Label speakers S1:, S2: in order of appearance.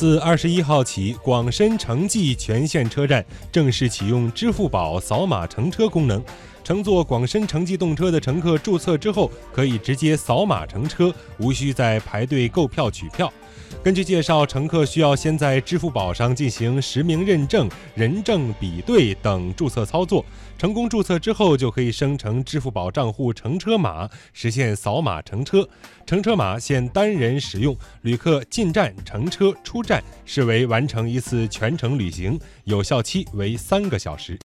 S1: 自二十一号起，广深城际全线车站正式启用支付宝扫码乘车功能。乘坐广深城际动车的乘客注册之后，可以直接扫码乘车，无需再排队购票取票。根据介绍，乘客需要先在支付宝上进行实名认证、人证比对等注册操作。成功注册之后，就可以生成支付宝账户乘车码，实现扫码乘车。乘车码限单人使用，旅客进站乘车出站视为完成一次全程旅行，有效期为三个小时。